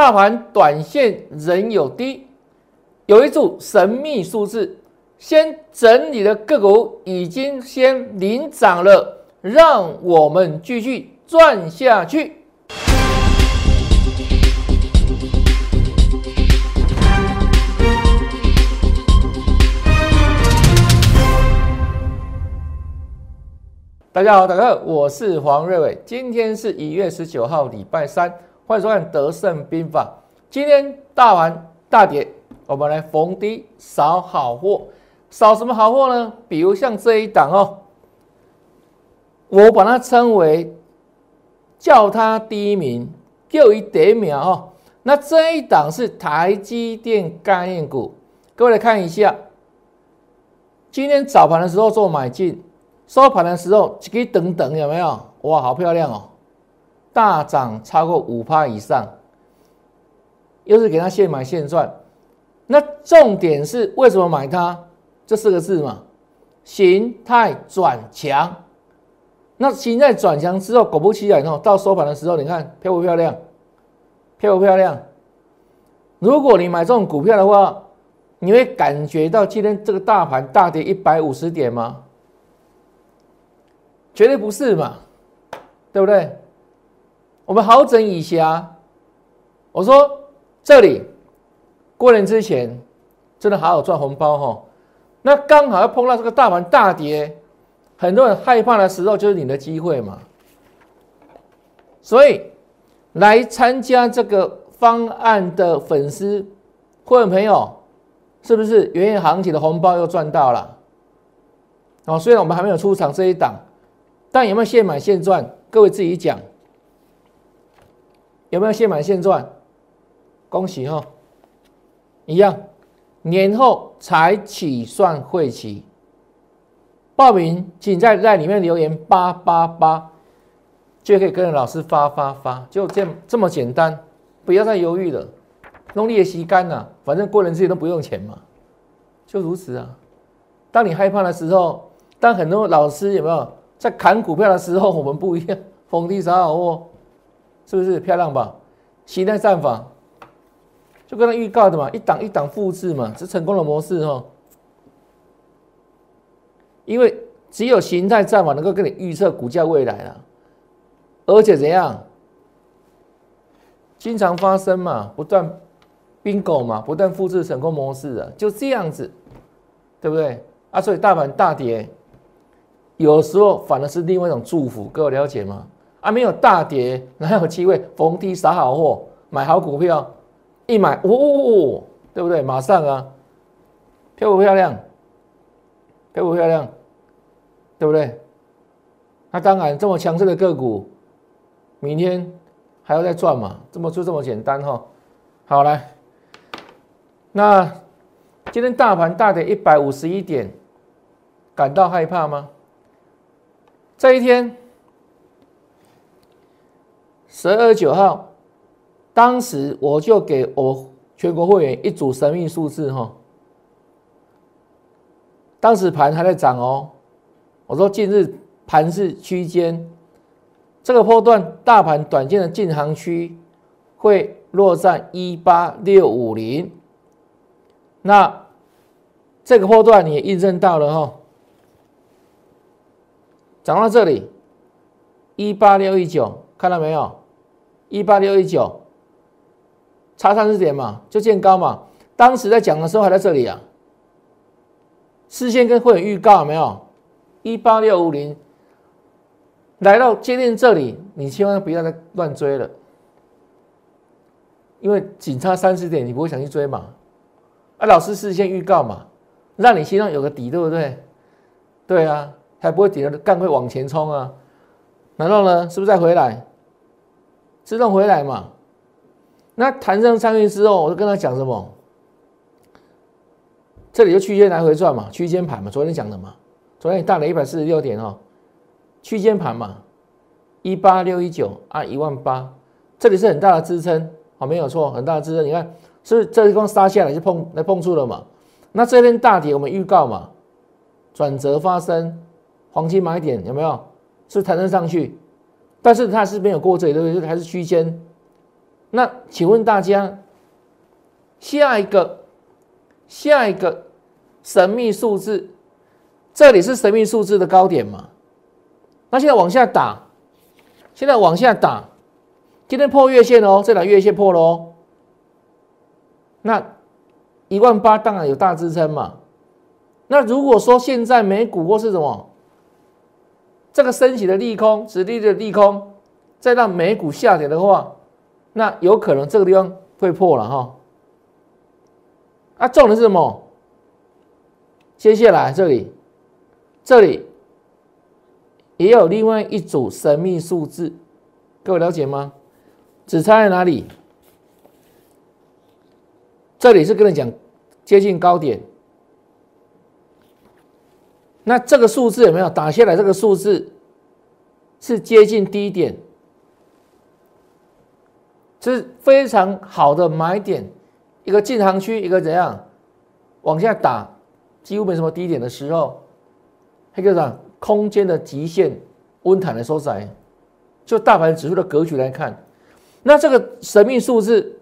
大盘短线仍有低，有一组神秘数字，先整理的个股已经先领涨了，让我们继续赚下去。大家好，大家好，我是黄瑞伟。今天是一月十九号，礼拜三，欢迎收看《德胜兵法》。今天大盘大跌，我们来逢低扫好货。扫什么好货呢？比如像这一档哦，我把它称为叫它第一名，就一点秒哦。那这一档是台积电概念股，各位来看一下，今天早盘的时候做买进。收盘的时候，可以等等有没有？哇，好漂亮哦！大涨超过五趴以上，又是给他现买现赚。那重点是为什么买它？这四个字嘛，形态转强。那形态转强之后，果不其然哦，到收盘的时候，你看漂不漂亮？漂不漂亮？如果你买这种股票的话，你会感觉到今天这个大盘大跌一百五十点吗？绝对不是嘛，对不对？我们好整以暇。我说这里过年之前真的好好赚红包哈。那刚好要碰到这个大盘大跌，很多人害怕的时候，就是你的机会嘛。所以来参加这个方案的粉丝、会员朋友，是不是元月行情的红包又赚到了？哦，虽然我们还没有出场这一档。但有没有现买现赚？各位自己讲，有没有现买现赚？恭喜哈！一样，年后才起算会期。报名请在在里面留言八八八，就可以跟着老师发发发，就这这么简单，不要再犹豫了，弄力也吸干了，反正过人自己都不用钱嘛，就如此啊。当你害怕的时候，当很多老师有没有？在砍股票的时候，我们不一样，逢低杀好货，是不是漂亮吧？形态战法就跟他预告的嘛，一档一档复制嘛，是成功的模式哦。因为只有形态战法能够跟你预测股价未来啊，而且怎样，经常发生嘛，不断 bingo 嘛，不断复制成功模式啊，就这样子，对不对？啊，所以大盘大跌。有时候反而是另外一种祝福，各位了解吗？啊，没有大跌，哪有机会逢低撒好货，买好股票，一买，哦，对不对？马上啊，漂不漂亮？漂不漂亮？对不对？那当然，这么强势的个股，明天还要再赚嘛？这么就这么简单哈。好来，那今天大盘大跌一百五十一点，感到害怕吗？这一天，十二月九号，当时我就给我全国会员一组神秘数字哈。当时盘还在涨哦，我说近日盘是区间，这个波段大盘短线的进行区会落在一八六五零，那这个波段你也印证到了哈。涨到这里，一八六一九，看到没有？一八六一九，差三十点嘛，就见高嘛。当时在讲的时候还在这里啊。事先跟会员预告没有？一八六五零，来到接近这里，你千万不要再乱追了，因为仅差三十点，你不会想去追嘛。啊，老师事先预告嘛，让你心上有个底，对不对？对啊。还不会跌了，更会往前冲啊！然后呢，是不是再回来？自动回来嘛？那弹上上去之后，我就跟他讲什么？这里就区间来回转嘛，区间盘嘛，昨天讲的嘛。昨天你大了一百四十六点哦，区间盘嘛，一八六一九啊，一万八，这里是很大的支撑，好，没有错，很大的支撑。你看，是不是这地方杀下来就碰来碰触了嘛？那这边大跌，我们预告嘛，转折发生。黄金买点有没有？是弹升上去，但是它是没有过这里，对不对？还是区间，那请问大家，下一个下一个神秘数字，这里是神秘数字的高点吗？那现在往下打，现在往下打，今天破月线哦，这条月线破了哦。那一万八当然有大支撑嘛。那如果说现在美股或是什么，这个升起的利空，直立的利空，再让美股下跌的话，那有可能这个地方会破了哈。啊，重点是什么？接下来这里，这里。也有另外一组神秘数字，各位了解吗？只差在哪里？这里是跟你讲接近高点，那这个数字有没有打下来？这个数字是接近低点，是非常好的买点，一个进行区，一个怎样往下打，几乎没什么低点的时候，黑科长。空间的极限温毯的收窄，就大盘指数的格局来看，那这个神秘数字，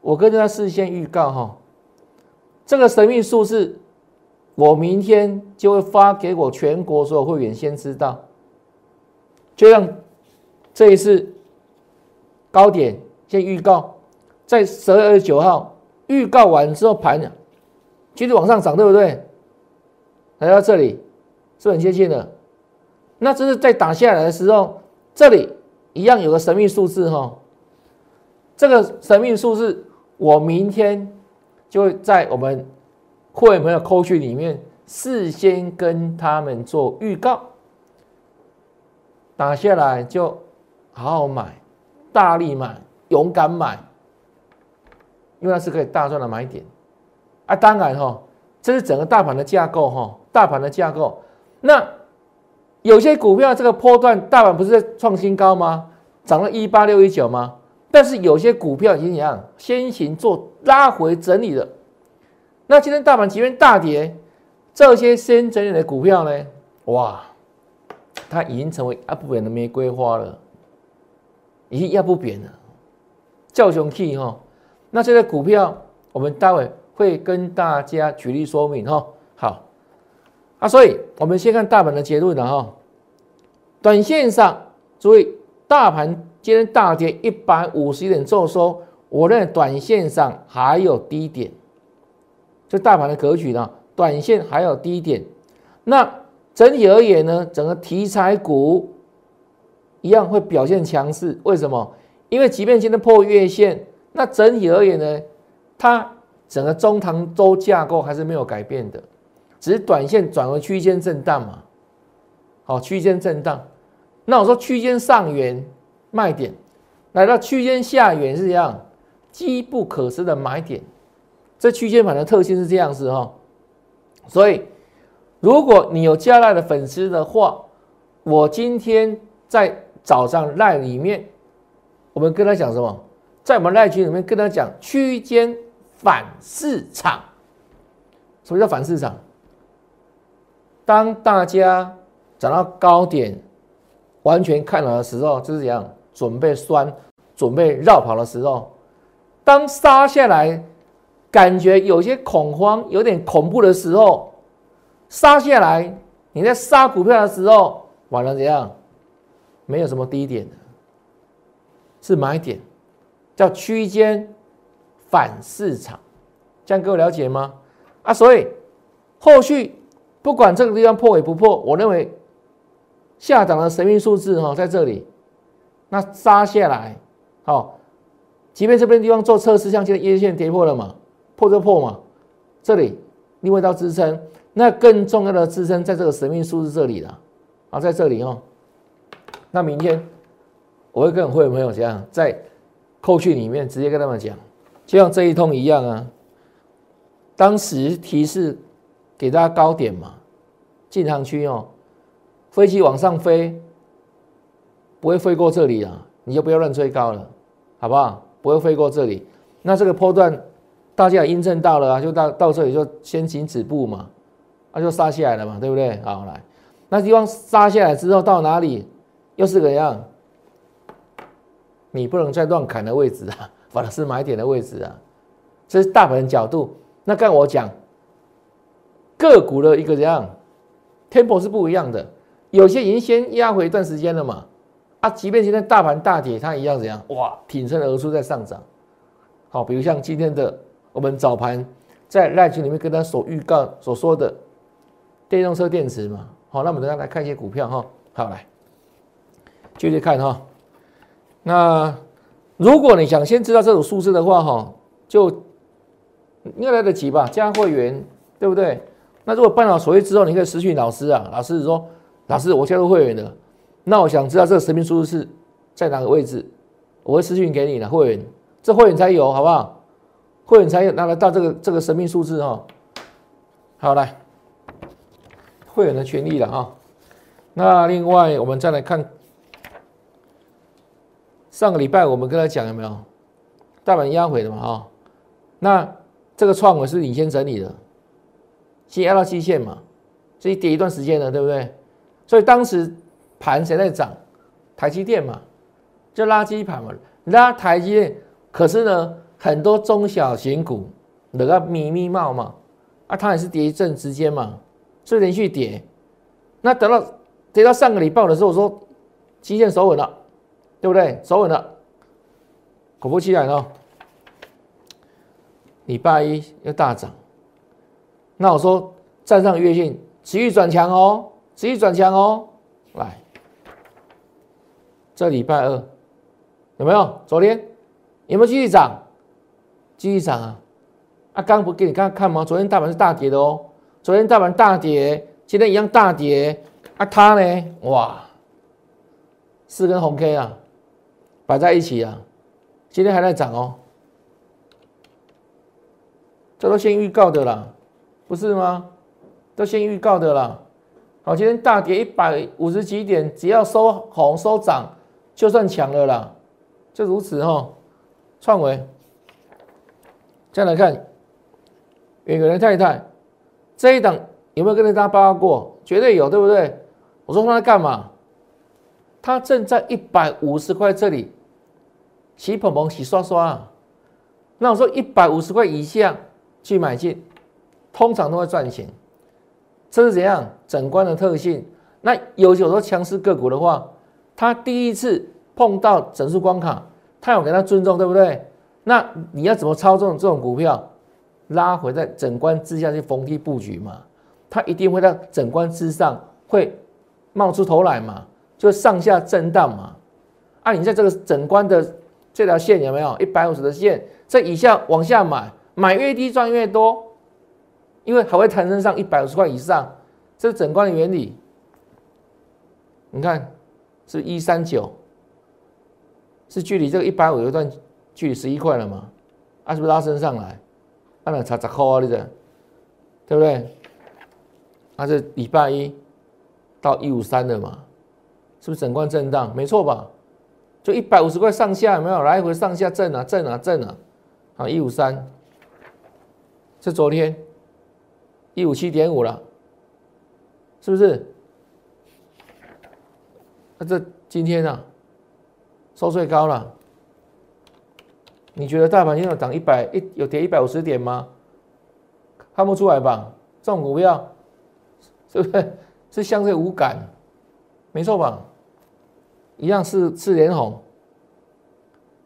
我跟大家事先预告哈，这个神秘数字，我明天就会发给我全国所有会员先知道，就像这一次高点先预告，在十二月九号预告完之后盘继续往上涨，对不对？来到这里是很接近的，那这是在打下来的时候，这里一样有个神秘数字哈。这个神秘数字，我明天就会在我们会员朋友扣群里面事先跟他们做预告，打下来就好好买，大力买，勇敢买，因为那是可以大赚的买点啊。当然哈，这是整个大盘的架构哈。大盘的架构，那有些股票这个波段大盘不是在创新高吗？涨了一八六一九吗？但是有些股票已经怎样先行做拉回整理了。那今天大盘即便大跌，这些先整理的股票呢？哇，它已经成为压不扁的玫瑰花了，已经压不扁了，叫雄气哈。那这些股票，我们待会会跟大家举例说明哈。好。啊，所以我们先看大盘的结论了哈。短线上，注意大盘今天大跌一百五十点做收，我认为短线上还有低点，就大盘的格局呢，短线还有低点。那整体而言呢，整个题材股一样会表现强势。为什么？因为即便今天破月线，那整体而言呢，它整个中长周架构还是没有改变的。只是短线转为区间震荡嘛，好，区间震荡。那我说区间上缘卖点，来到区间下缘是这样，机不可失的买点。这区间盘的特性是这样子哈。所以，如果你有加赖的粉丝的话，我今天在早上赖里面，我们跟他讲什么？在我们赖群里面跟他讲区间反市场。什么叫反市场？当大家涨到高点，完全看好的时候，就是这样，准备酸、准备绕跑的时候。当杀下来，感觉有些恐慌、有点恐怖的时候，杀下来，你在杀股票的时候，完了怎样？没有什么低点的，是买点，叫区间反市场，这样各位了解吗？啊，所以后续。不管这个地方破与不破，我认为下涨的神秘数字哈，在这里，那杀下来，好，即便这边地方做测试，像现在叶线跌破了嘛，破就破嘛，这里另外一道支撑，那更重要的支撑在这个神秘数字这里了，啊，在这里哦，那明天我会跟会员朋友讲，在扣讯里面直接跟他们讲，就像这一通一样啊，当时提示。给大家高点嘛，进场区哦，飞机往上飞，不会飞过这里啊，你就不要乱追高了，好不好？不会飞过这里，那这个波段大家也印证到了啊，就到到这里就先行止步嘛，那就杀下来了嘛，对不对？好来，那地方杀下来之后到哪里？又是怎样，你不能再乱砍的位置啊，反而是买点的位置啊。这是大盘角度。那刚我讲个股的一个怎样 tempo 是不一样的，有些已经先压回一段时间了嘛。啊，即便现在大盘大跌，它一样怎样？哇，挺身而出在上涨。好，比如像今天的我们早盘在赖群里面跟他所预告所说的电动车电池嘛。好，那我们等下来看一些股票哈。好，来继续看哈。那如果你想先知道这种数字的话哈，就应该来得及吧？加会员对不对？那如果办好手续之后，你可以私讯老师啊。老师说，老师我加入会员了。那我想知道这个神秘数字是在哪个位置，我会私信给你的会员，这会员才有，好不好？会员才有拿得到这个这个神秘数字哈。好来，会员的权利了哈。那另外我们再来看，上个礼拜我们跟他讲有没有大盘压回的嘛哈？那这个创维是领先整理的，先压到基线嘛，所以跌一段时间了，对不对？所以当时。盘谁在涨？台积电嘛，就垃圾盘嘛，拉台积电。可是呢，很多中小型股那个密密冒嘛，啊，它也是跌一阵之间嘛，所以连续跌。那等到跌到上个礼拜的时候，我说基线守稳了，对不对？守稳了，果不其然哦，礼拜一又大涨。那我说站上月线，持续转强哦，持续转强哦，来。这礼拜二有没有？昨天有没有继续涨？继续涨啊！啊，刚不给你看看吗？昨天大盘是大跌的哦。昨天大盘大跌，今天一样大跌。啊，它呢？哇，四根红 K 啊，摆在一起啊，今天还在涨哦。这都先预告的啦，不是吗？都先预告的啦。好，今天大跌一百五十几点，只要收红收涨。就算强了啦，就如此哈。创维，再来看远远的太太这一档有没有跟大家报告过？绝对有，对不对？我说他在干嘛？他正在一百五十块这里洗蓬蓬、洗刷刷。那我说一百五十块以下去买进，通常都会赚钱。这是怎样？整关的特性。那有有时候强势个股的话。他第一次碰到整数关卡，他有给他尊重，对不对？那你要怎么操纵这种股票，拉回在整关之下去逢低布局嘛？它一定会在整关之上会冒出头来嘛？就上下震荡嘛？啊，你在这个整关的这条线有没有一百五十的线？在以下往下买，买越低赚越多，因为还会弹升上一百五十块以上，这是整关的原理。你看。是一三九，是距离这个一百五有段距离十一块了嘛？啊，是不是拉升上来？按了查查扣啊，你这，对不对？啊，是礼拜一到一五三的嘛？是不是整贯震荡？没错吧？就一百五十块上下有没有来回上下震啊震啊震啊？啊，一五三，是昨天一五七点五了，是不是？那这今天啊，收最高了。你觉得大盘今天涨一百一，有跌一百五十点吗？看不出来吧？这种股票 是不是是相对无感？没错吧？一样是是连红，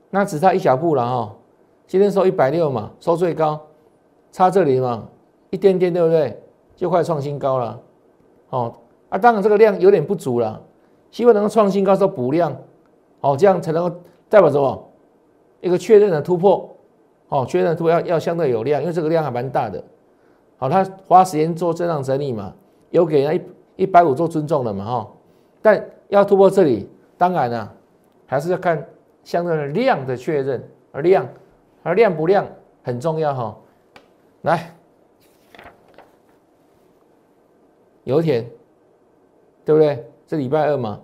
那只差一小步了哈。今天收一百六嘛，收最高，差这里嘛，一点点对不对？就快创新高了。哦啊，当然这个量有点不足了。希望能够创新高，时候补量，哦，这样才能够代表什么？一个确认的突破，哦，确认突破要要相对有量，因为这个量还蛮大的。好，他花时间做震荡整理嘛，有给人一一百五做尊重了嘛，哈。但要突破这里，当然呢，还是要看相对的量的确认，而量，而量不量很重要哈。来，油田，对不对？这礼拜二嘛，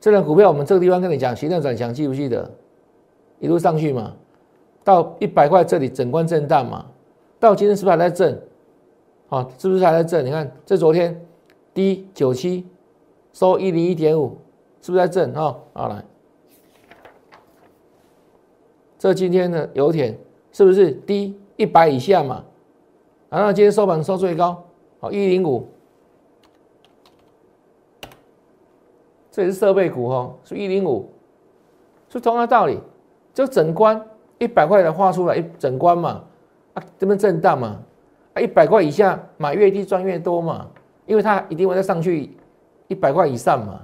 这张股票我们这个地方跟你讲，形态转强，记不记得？一路上去嘛，到一百块这里整关震荡嘛，到今天是不是还在震？啊，是不是还在震？你看这昨天低九七，收一零一点五，是不是在震？哈，好来，这今天的油田是不是低一百以下嘛？啊，那今天收盘收最高，好一零五，这也是设备股哦，是一零五，是同样道理，就整关一百块的画出来，一整关嘛，啊，这边震荡嘛，啊，一百块以下买越低赚越多嘛，因为它一定会再上去一百块以上嘛，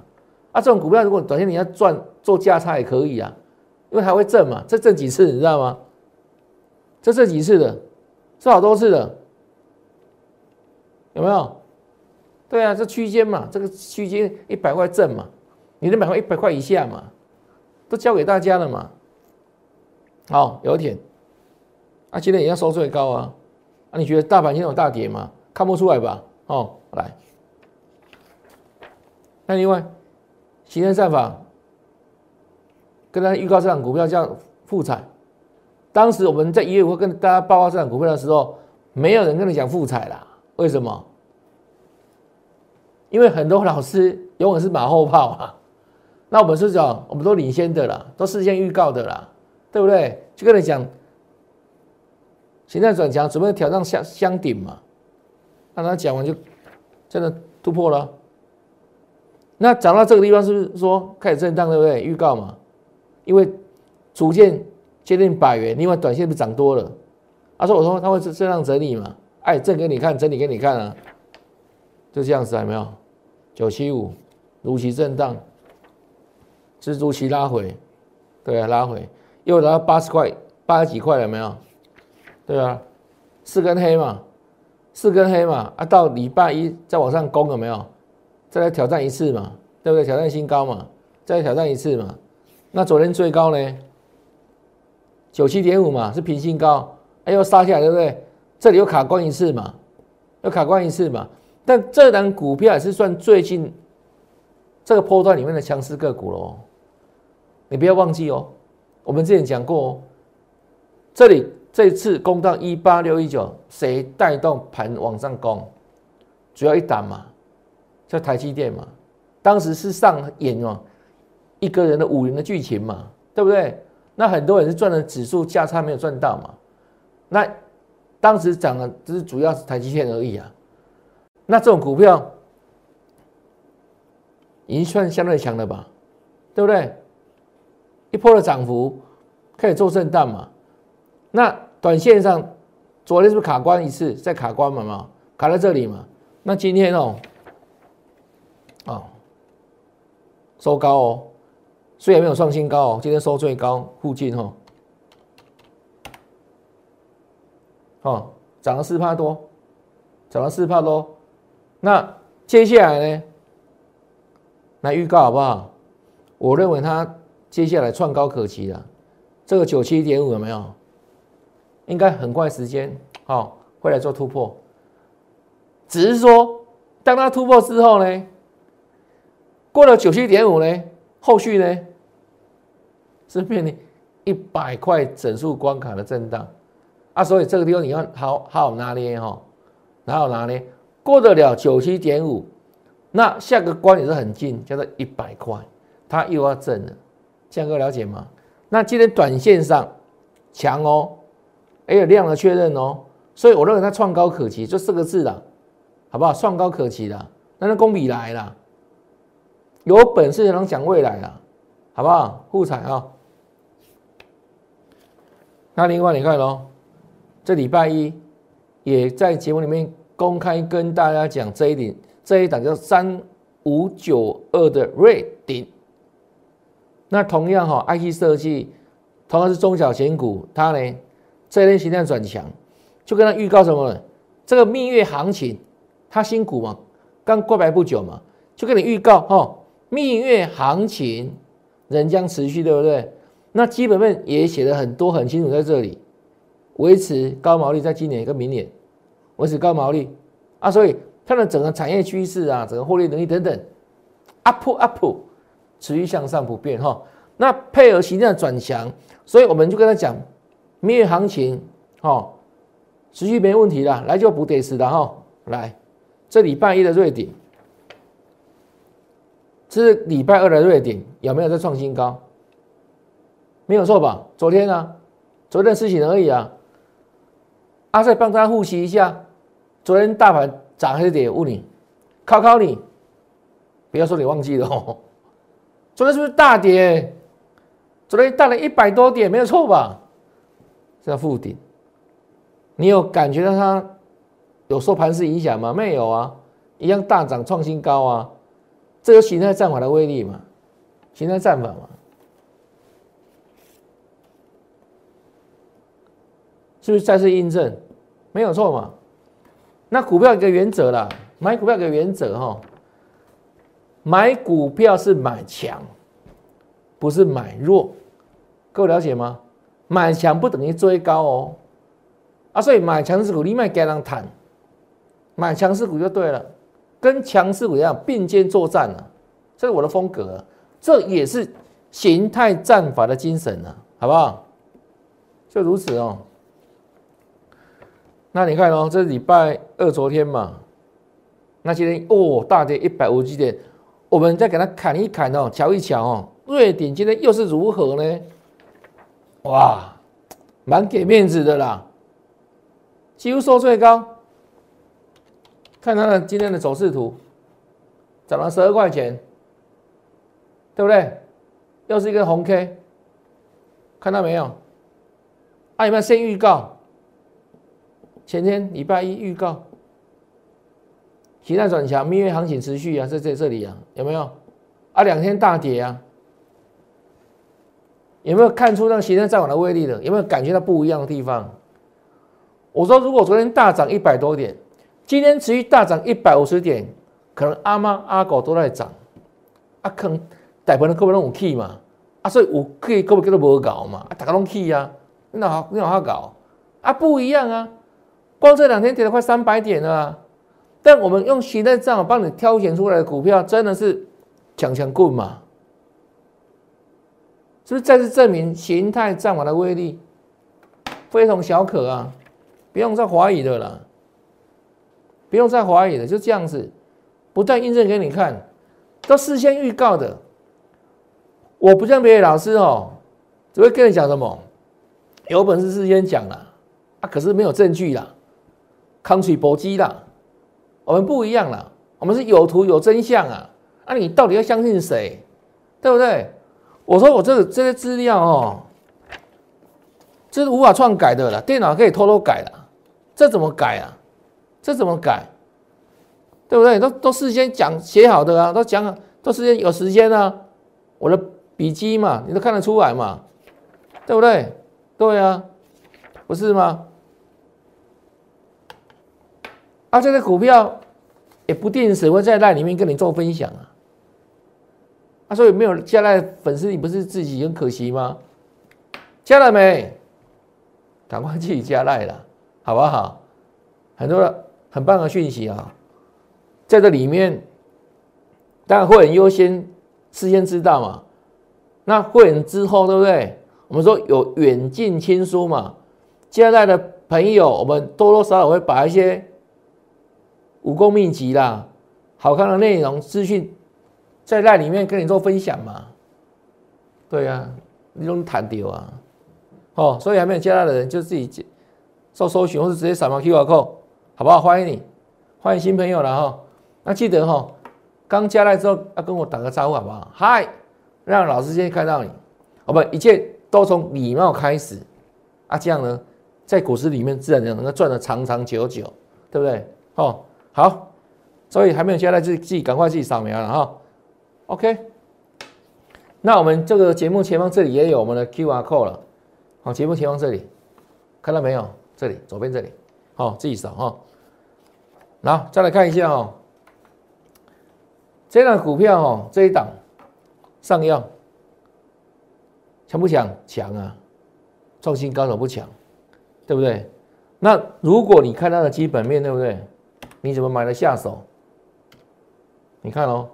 啊，这种股票如果短线你要赚做价差也可以啊，因为它会挣嘛，这挣几次你知道吗？这挣几次的，是好多次的，有没有？对啊，这区间嘛，这个区间一百块挣嘛，你能买块一百块以下嘛，都交给大家了嘛。好，有点，啊，今天也要收最高啊，啊，你觉得大盘今天有大跌吗？看不出来吧？哦，来，那另外，行天战法跟大家预告这档股票叫富彩，当时我们在一月五跟大家报告这档股票的时候，没有人跟你讲富彩啦，为什么？因为很多老师永远是马后炮啊，那我们是讲，我们都领先的啦，都事先预告的啦。对不对？就跟你讲，现在转强，准备挑战箱箱顶嘛。让他讲完就真的突破了。那涨到这个地方，是不是说开始震荡？对不对？预告嘛。因为逐渐接近百元，另外短线不涨多了。他说：“我说他会这样整理嘛？哎，正给你看，整理给你看啊。就这样子，有没有？九七五如期震荡，蜘蛛期拉回，对啊，拉回。”又达到八十块，八十几块了没有？对啊，四根黑嘛，四根黑嘛啊！到礼拜一再往上攻了没有？再来挑战一次嘛，对不对？挑战新高嘛，再挑战一次嘛。那昨天最高呢？九七点五嘛，是平新高，哎又杀下来，对不对？这里又卡关一次嘛，又卡关一次嘛。但这档股票也是算最近这个波段里面的强势个股喽，你不要忘记哦。我们之前讲过，这里这次攻到一八六一九，谁带动盘往上攻？主要一档嘛，叫台积电嘛。当时是上演嘛一个人的五年的剧情嘛，对不对？那很多人是赚了指数价差没有赚到嘛。那当时涨的只是主要是台积电而已啊。那这种股票已经算相对强了吧？对不对？一波的涨幅开始做震荡嘛？那短线上昨天是不是卡关一次？再卡关嘛嘛？卡在这里嘛？那今天哦，哦，收高哦，虽然没有创新高哦，今天收最高附近哦，哦，涨了四帕多，涨了四帕多。那接下来呢？来预告好不好？我认为它。接下来创高可期了，这个九七点五有没有？应该很快时间，好会来做突破。只是说，当它突破之后呢，过了九七点五呢，后续呢是变成一百块整数关卡的震荡啊，所以这个地方你要好好拿捏哈，好好拿捏，过得了九七点五，那下个关也是很近，叫做一百块，它又要震了。江哥了解吗？那今天短线上强哦，也有量的确认哦，所以我认为它创高可期，就四个字了，好不好？创高可期的，那那公比来了，有本事能讲未来了，好不好？互彩啊。那另外你看喽，这礼拜一也在节目里面公开跟大家讲这一点，这一档叫三五九二的瑞鼎。那同样哈，IC 设计同样是中小型股，它呢这一类形态转强，就跟它预告什么？这个蜜月行情，它新股嘛，刚过来不久嘛，就跟你预告哈，蜜月行情仍将持续，对不对？那基本面也写的很多很清楚，在这里维持高毛利，在今年跟明年维持高毛利啊，所以它的整个产业趋势啊，整个获利能力等等，up up。持续向上不变哈，那配合形态转强，所以我们就跟他讲，蜜月行情哈，持续没问题的，来就补跌死的哈，来，这礼拜一的瑞鼎，这是礼拜二的瑞鼎，有没有在创新高？没有错吧？昨天呢，昨天的事情而已啊。阿帅帮大家复习一下，昨天大盘涨还是跌？问你，考考你，不要说你忘记了哦。昨天是不是大跌？昨天大了一百多点，没有错吧？这叫负顶。你有感觉到它有受盘势影响吗？没有啊，一样大涨创新高啊。这有形态战法的威力嘛？形态战法嘛？是不是再次印证？没有错嘛？那股票一个原则啦，买股票一个原则哈，买股票是买强，不是买弱，各位了解吗？买强不等于追高哦，啊，所以买强势股你卖给人谈，买强势股就对了，跟强势股一样并肩作战啊，这是我的风格，这也是形态战法的精神啊，好不好？就如此哦。那你看哦，这礼拜二昨天嘛，那今天哦大跌一百五十点，我们再给它砍一砍哦，瞧一瞧哦，瑞典今天又是如何呢？哇，蛮给面子的啦，几乎收最高。看它的今天的走势图，涨了十二块钱，对不对？又是一个红 K，看到没有？啊，有没有先预告？前天礼拜一预告，期待转强，蜜月行情持续啊，在在这里啊，有没有？啊，两天大跌啊，有没有看出那个形态再往的威力的？有没有感觉到不一样的地方？我说，如果昨天大涨一百多点，今天持续大涨一百五十点，可能阿妈阿狗都在涨，啊，可能大部分各位拢有气嘛，啊，所以有气各位叫做无搞嘛，啊，大家拢气啊，那好，那好搞啊，不一样啊。光这两天跌了快三百点了，但我们用形态账帮你挑选出来的股票，真的是强强棍嘛？是不是再次证明形态战法的威力非同小可啊？不用再怀疑的了，不用再怀疑的，就这样子，不断印证给你看，都事先预告的。我不像别的老师哦，只会跟你讲什么，有本事事先讲了啊，可是没有证据啦。康水搏击啦，我们不一样啦，我们是有图有真相啊！那你到底要相信谁？对不对？我说我这个这些资料哦，这是无法篡改的了，电脑可以偷偷改的，这怎么改啊？这怎么改？对不对？都都事先讲写好的啊，都讲都事先有时间啊，我的笔记嘛，你都看得出来嘛，对不对？对啊，不是吗？啊，这个股票也不定时会在那里面跟你做分享啊。啊，所以没有加赖粉丝，你不是自己很可惜吗？加了没？赶快自己加赖了，好不好？很多很棒的讯息啊，在这里面，当然会很优先事先知道嘛。那会员之后，对不对？我们说有远近亲疏嘛，加赖的朋友，我们多多少少会把一些。武功秘籍啦，好看的内容资讯，在那里面跟你做分享嘛？对呀，你种谈丢啊！哦，所以还没有加他的人就自己做搜寻，或者直接扫描 QR code，好不好？欢迎你，欢迎新朋友了哈。那记得哈，刚加来之后要跟我打个招呼，好不好？嗨，让老师先看到你。我们一切都从礼貌开始啊，这样呢，在股市里面自然就能够赚的长长久久，对不对？哦。好，所以还没有加来自自己赶快自己扫描了哈。OK，那我们这个节目前方这里也有我们的 QR code 了。好，节目前方这里看到没有？这里左边这里，好，自己扫哈。然后再来看一下哦，这档股票哦，这一档上药强不强？强啊！创新高手不强，对不对？那如果你看它的基本面，对不对？你怎么买的下手？你看哦，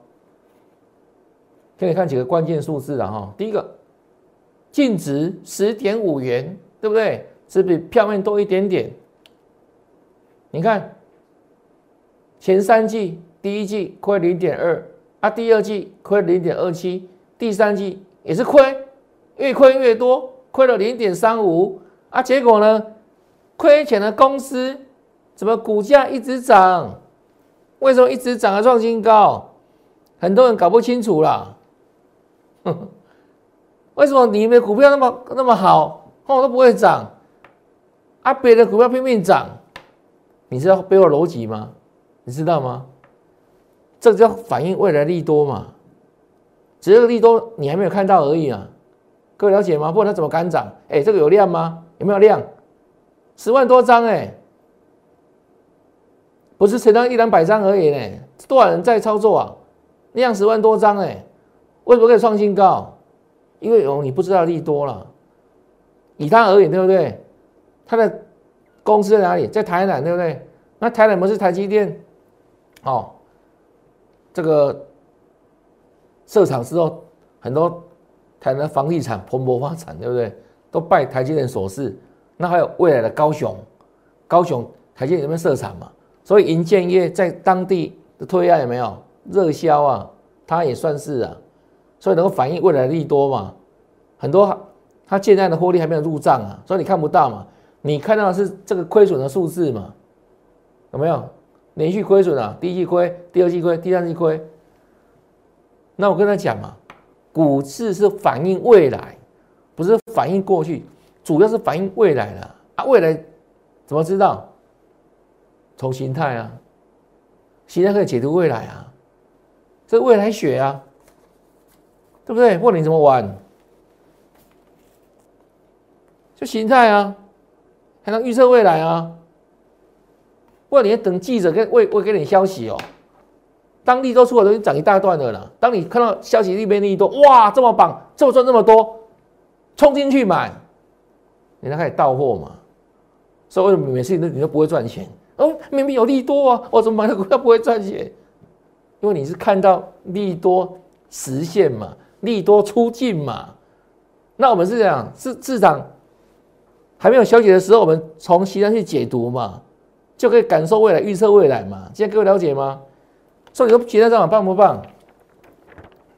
给你看几个关键数字的哈。第一个，净值十点五元，对不对？只比票面多一点点。你看，前三季第一季亏零点二，啊，第二季亏零点二七，第三季也是亏，越亏越多，亏了零点三五，啊，结果呢，亏钱的公司怎么股价一直涨？为什么一直涨啊？创新高？很多人搞不清楚啦。为什么你们股票那么那么好，哦都不会涨，啊别的股票拼命涨？你知道背后逻辑吗？你知道吗？这叫反映未来利多嘛？只是利多你还没有看到而已啊。各位了解吗？不然它怎么敢涨？哎，这个有量吗？有没有量？十万多张哎，不是成交一两百张而已呢。多少人在操作啊？量十万多张哎，为什么可以创新高？因为有你不知道利多了。以他而言，对不对？他的公司在哪里？在台南，对不对？那台南不是台积电哦。这个设厂之后，很多台南房地产蓬勃发展，对不对？都拜台积电所赐。那还有未来的高雄，高雄台积电那边设厂嘛？所以银建业在当地的推案有没有热销啊？它也算是啊，所以能够反映未来的利多嘛？很多它现在的获利还没有入账啊，所以你看不到嘛？你看到的是这个亏损的数字嘛？有没有连续亏损啊？第一季亏，第二季亏，第三季亏。那我跟他讲嘛，股市是反映未来，不是反映过去，主要是反映未来的啊。未来怎么知道？从形态啊，形态可以解读未来啊。这未来学啊，对不对？问你怎么玩？就形态啊，还能预测未来啊？问你等记者跟未未给你消息哦。当利多出来都涨一大段的了。当你看到消息利边利多，哇，这么棒，这么赚这么多，冲进去买，你才开始到货嘛。所以为什么每次你你都不会赚钱？哦，明明有利多啊，我怎么买的股票不会赚钱？因为你是看到利多实现嘛，利多出尽嘛。那我们是这样，市市场还没有消息的时候，我们从其他去解读嘛，就可以感受未来、预测未来嘛。现在各位了解吗？所以你说其他这样棒不棒？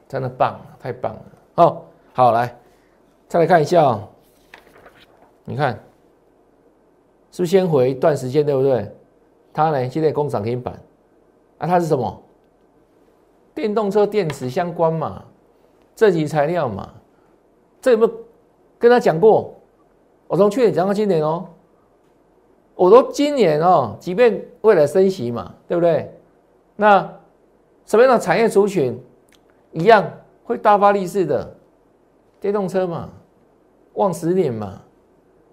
真的棒，太棒了。哦，好来，再来看一下哦。你看，是不是先回一段时间，对不对？它呢，现在工厂停板，啊，它是什么？电动车电池相关嘛，这级材料嘛，这有没有跟他讲过？我从去年讲到今年哦，我说今年哦，即便未来升息嘛，对不对？那什么样的产业族群一样会大发利市的？电动车嘛，旺十年嘛，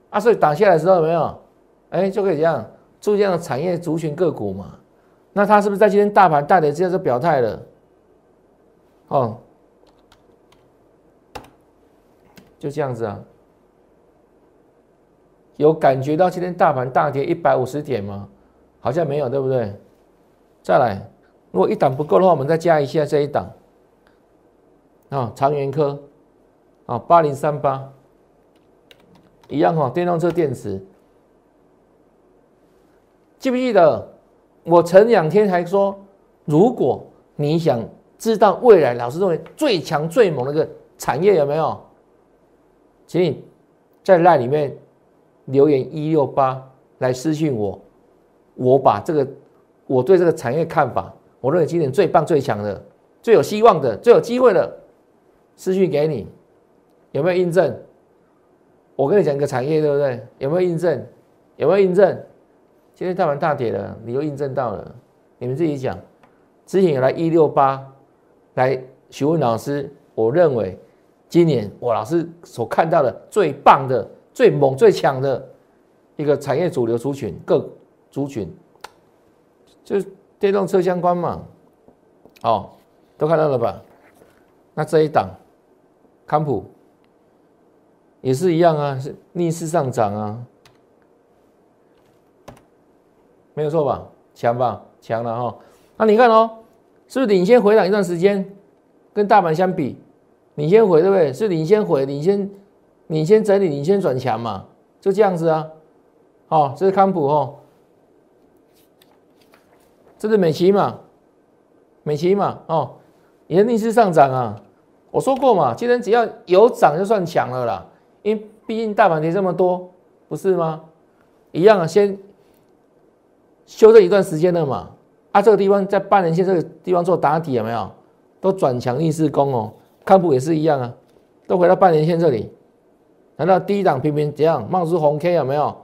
啊，所以打下来的时候有没有？哎，就可以这样出现了产业族群个股嘛？那它是不是在今天大盘大跌之后就表态了？哦，就这样子啊，有感觉到今天大盘大跌一百五十点吗？好像没有，对不对？再来，如果一档不够的话，我们再加一下这一档。啊，长源科，啊，八零三八，一样哈，电动车电池。记不记得我前两天还说，如果你想。知道未来老师认为最强最猛的一个产业有没有？请你在那里面留言一六八来私信我，我把这个我对这个产业看法，我认为今年最棒最强的、最有希望的、最有机会的私信给你，有没有印证？我跟你讲一个产业，对不对？有没有印证？有没有印证？今天大盘大跌了，你又印证到了，你们自己讲。之前有来一六八。来询问老师，我认为今年我老师所看到的最棒的、最猛、最强的一个产业主流族群，各族群就是电动车相关嘛，哦，都看到了吧？那这一档康普也是一样啊，是逆势上涨啊，没有错吧？强吧？强了哈。那你看哦。是不是领先回档一段时间？跟大盘相比，领先回对不对？是领先回，领先领先整理，领先转强嘛？就这样子啊。哦，这是康普哦，这是美琪嘛？美琪嘛？哦，也是逆势上涨啊。我说过嘛，今天只要有涨就算强了啦。因为毕竟大盘跌这么多，不是吗？一样啊，先修正一段时间了嘛。啊，这个地方在半年线这个地方做打底有没有？都转强逆势攻哦。看普也是一样啊，都回到半年线这里。难道低档频频怎样冒出红 K 有没有？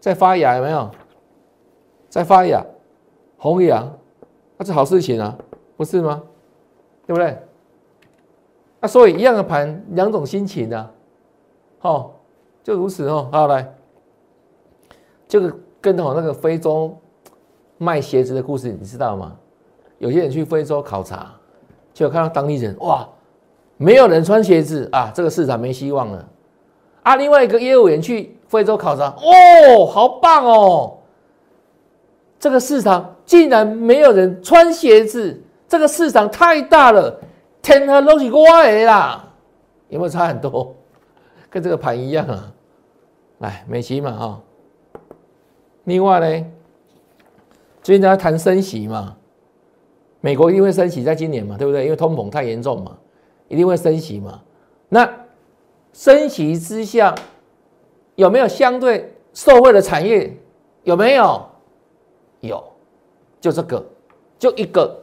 在发芽有没有？在发芽，红芽，那是好事情啊，不是吗？对不对？那所以一样的盘，两种心情的，好，就如此哦。好来，这个跟我那个非洲卖鞋子的故事，你知道吗？有些人去非洲考察，就看到当地人哇，没有人穿鞋子啊，这个市场没希望了。啊，另外一个业务员去非洲考察，哦，好棒哦！这个市场竟然没有人穿鞋子，这个市场太大了，天和都是我的啦，有没有差很多？跟这个盘一样啊，来美琪嘛哈。另外呢，最近在谈升息嘛，美国一定会升息，在今年嘛，对不对？因为通膨太严重嘛，一定会升息嘛。那升息之下，有没有相对受惠的产业？有没有？有，就这个，就一个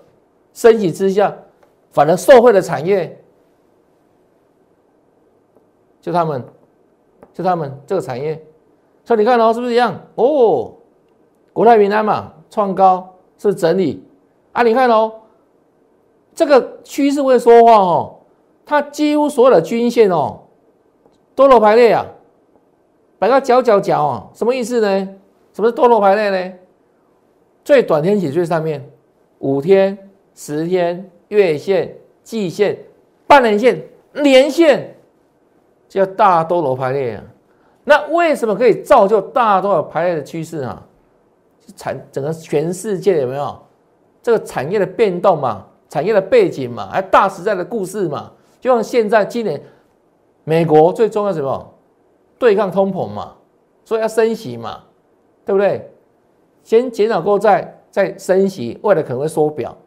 升息之下，反而受惠的产业，就他们，就他们这个产业。所以你看哦，是不是一样？哦，国泰民安嘛，创高是整理啊。你看哦，这个趋势会说话哦，它几乎所有的均线哦。多头排列啊，摆个角角角啊，什么意思呢？什么是多头排列呢？最短天写最上面，五天、十天、月线、季线、半年线、年线，叫大多头排列啊。那为什么可以造就大多头排列的趋势啊？产整个全世界有没有这个产业的变动嘛？产业的背景嘛？还大时代的故事嘛？就像现在今年。美国最重要什么？对抗通膨嘛，所以要升息嘛，对不对？先减少过再再升息，未来可能会缩表。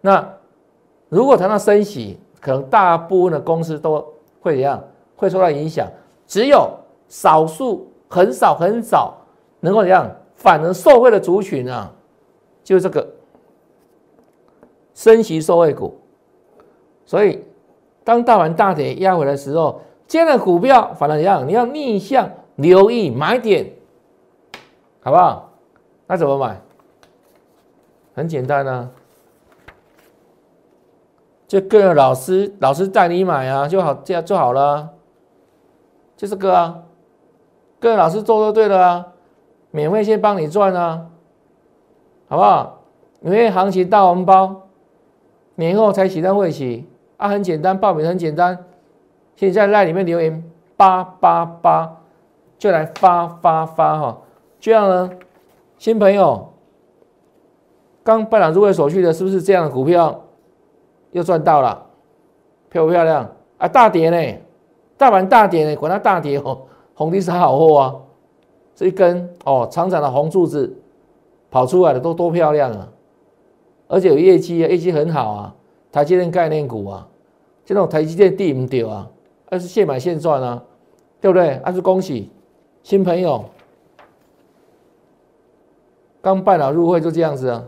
那如果谈到升息，可能大部分的公司都会怎样？会受到影响。只有少数很少很少能够怎样，反而受惠的族群啊，就这个升息受惠股。所以。当大盘大跌压回来的时候，这样的股票反而一样，你要逆向留意买点，好不好？那怎么买？很简单啊，就跟着老师，老师带你买啊，就好，这样就好了，就这个啊，跟着老师做就对了啊，免费先帮你赚啊，好不好？因为行情大红包，年后才启动会期。啊，很简单，报名很简单，现在在里面留言八八八，就来发发发哈。这样呢，新朋友刚办了入会手续的，是不是这样的股票又赚到了？漂不漂亮？啊，大跌呢，大盘大跌呢，管它大跌哦，红底是好货啊，这一根哦长长的红柱子跑出来的都多漂亮啊，而且有业绩啊，业绩很好啊，台积电概念股啊。这种台积电地唔丢啊，而是现买现赚啊，对不对？还是恭喜新朋友刚办了入会就这样子啊，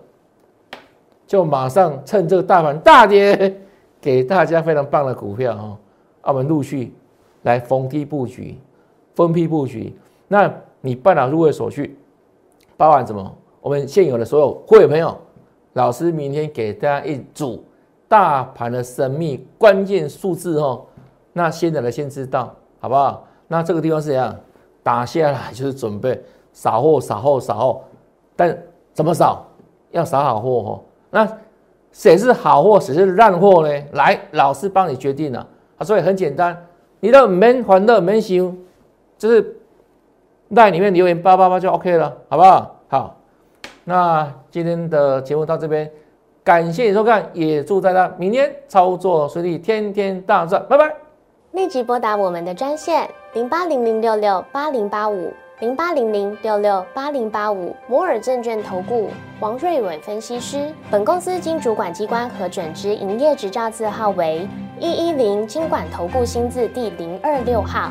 就马上趁这个大盘大跌，给大家非常棒的股票啊，我们陆续来逢低布局，分批布局。那你办了入会手续，包含什么？我们现有的所有会员朋友，老师明天给大家一组。大盘的神秘关键数字哦，那现在的先知道好不好？那这个地方是怎样打下来就是准备扫货、扫货、扫货，但怎么扫？要扫好货哦。那谁是好货，谁是烂货呢？来，老师帮你决定了啊。所以很简单，你的门还的门修，就是在里面留言八八八就 OK 了，好不好？好，那今天的节目到这边。感谢收看，也祝大家明天操作顺利，天天大赚，拜拜！立即拨打我们的专线零八零零六六八零八五零八零零六六八零八五摩尔证券投顾 王瑞伟分析师。本公司经主管机关核准之营业执照字号为一一零金管投顾新字第零二六号。